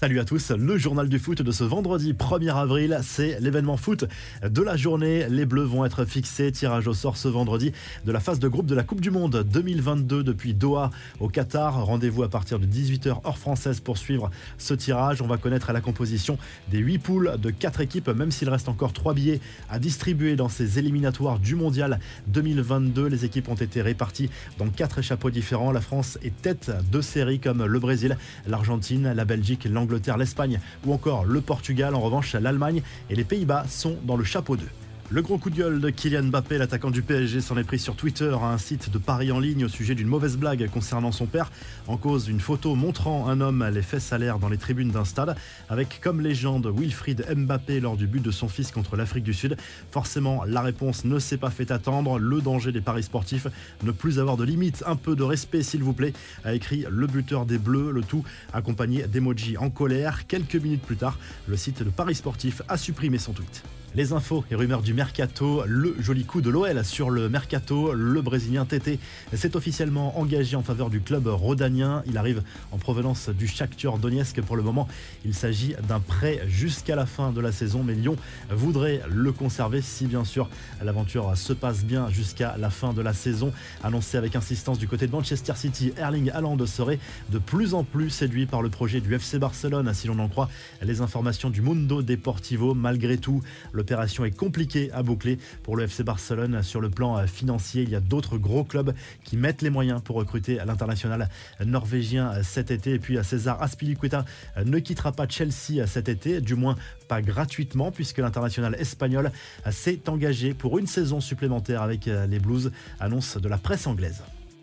Salut à tous, le journal du foot de ce vendredi 1er avril, c'est l'événement foot de la journée. Les Bleus vont être fixés, tirage au sort ce vendredi de la phase de groupe de la Coupe du Monde 2022 depuis Doha au Qatar. Rendez-vous à partir de 18h heure française pour suivre ce tirage. On va connaître la composition des 8 poules de 4 équipes, même s'il reste encore 3 billets à distribuer dans ces éliminatoires du Mondial 2022. Les équipes ont été réparties dans 4 échappeaux différents. La France est tête de série comme le Brésil, l'Argentine, la Belgique, l'Angleterre l'Espagne ou encore le Portugal. En revanche, l'Allemagne et les Pays-Bas sont dans le chapeau 2. Le gros coup de gueule de Kylian Mbappé, l'attaquant du PSG, s'en est pris sur Twitter à un site de Paris en ligne au sujet d'une mauvaise blague concernant son père. En cause, une photo montrant un homme les fesses à l'air dans les tribunes d'un stade, avec comme légende Wilfried Mbappé lors du but de son fils contre l'Afrique du Sud. Forcément, la réponse ne s'est pas fait attendre. Le danger des paris sportifs, ne plus avoir de limite, un peu de respect s'il vous plaît, a écrit le buteur des Bleus, le tout accompagné d'emojis en colère. Quelques minutes plus tard, le site de Paris Sportif a supprimé son tweet. Les infos et rumeurs du mercato, le joli coup de l'OL sur le mercato, le Brésilien Tété s'est officiellement engagé en faveur du club rhodanien. Il arrive en provenance du Shakhtar Donetsk pour le moment. Il s'agit d'un prêt jusqu'à la fin de la saison, mais Lyon voudrait le conserver si bien sûr l'aventure se passe bien jusqu'à la fin de la saison. Annoncé avec insistance du côté de Manchester City, Erling Haaland serait de plus en plus séduit par le projet du FC Barcelone, si l'on en croit les informations du Mundo Deportivo. Malgré tout, L'opération est compliquée à boucler pour le FC Barcelone. Sur le plan financier, il y a d'autres gros clubs qui mettent les moyens pour recruter l'international norvégien cet été. Et puis César Aspilicueta ne quittera pas Chelsea cet été, du moins pas gratuitement, puisque l'international espagnol s'est engagé pour une saison supplémentaire avec les Blues, annonce de la presse anglaise.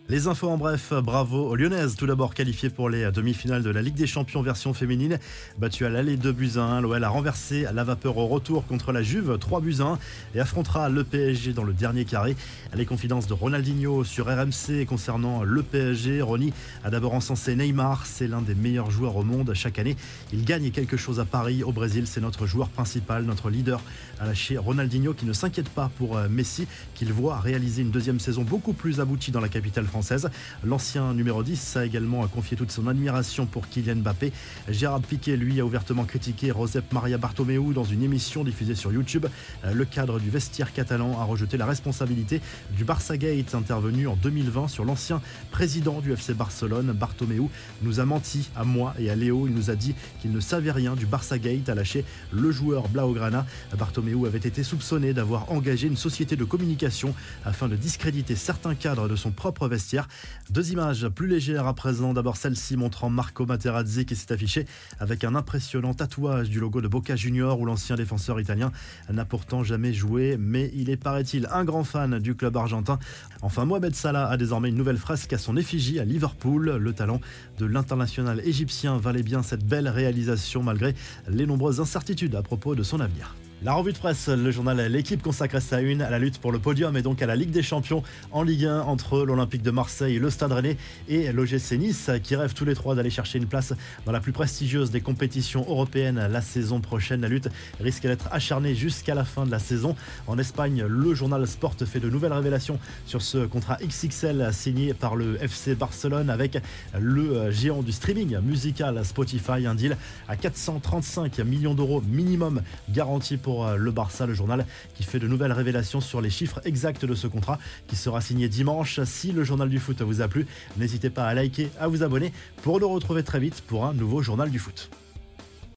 Les infos en bref, bravo aux Lyonnaises, tout d'abord qualifiées pour les demi-finales de la Ligue des Champions version féminine. Battu à l'aller 2 buts 1, l'OL a renversé la vapeur au retour contre la Juve 3 buts 1 et affrontera le PSG dans le dernier carré. Les confidences de Ronaldinho sur RMC concernant le PSG. Ronny a d'abord encensé Neymar, c'est l'un des meilleurs joueurs au monde chaque année. Il gagne quelque chose à Paris, au Brésil, c'est notre joueur principal, notre leader à lâcher Ronaldinho qui ne s'inquiète pas pour Messi, qu'il voit réaliser une deuxième saison beaucoup plus aboutie dans la capitale française L'ancien numéro 10 a également confié toute son admiration pour Kylian Mbappé. Gérard Piquet, lui, a ouvertement critiqué Josep Maria Bartomeu dans une émission diffusée sur YouTube. Le cadre du vestiaire catalan a rejeté la responsabilité du Barça Gate intervenu en 2020 sur l'ancien président du FC Barcelone, Bartomeu, nous a menti à moi et à Léo. Il nous a dit qu'il ne savait rien du Barça Gate, a lâché le joueur Blaugrana. Bartomeu avait été soupçonné d'avoir engagé une société de communication afin de discréditer certains cadres de son propre vestiaire deux images plus légères à présent. D'abord celle-ci montrant Marco Materazzi qui s'est affiché avec un impressionnant tatouage du logo de Boca Junior où l'ancien défenseur italien n'a pourtant jamais joué, mais il est, paraît-il, un grand fan du club argentin. Enfin, Mohamed Salah a désormais une nouvelle fresque à son effigie à Liverpool. Le talent de l'international égyptien valait bien cette belle réalisation malgré les nombreuses incertitudes à propos de son avenir. La revue de presse, le journal L'équipe consacre sa une à la lutte pour le podium et donc à la Ligue des Champions en Ligue 1 entre l'Olympique de Marseille, le Stade Rennais et l'OGC Nice qui rêvent tous les trois d'aller chercher une place dans la plus prestigieuse des compétitions européennes la saison prochaine. La lutte risque d'être acharnée jusqu'à la fin de la saison. En Espagne, le journal Sport fait de nouvelles révélations sur ce contrat XXL signé par le FC Barcelone avec le géant du streaming musical Spotify, un deal à 435 millions d'euros minimum garanti pour euh, le Barça, le journal qui fait de nouvelles révélations sur les chiffres exacts de ce contrat qui sera signé dimanche. Si le journal du foot vous a plu, n'hésitez pas à liker, à vous abonner pour nous retrouver très vite pour un nouveau journal du foot.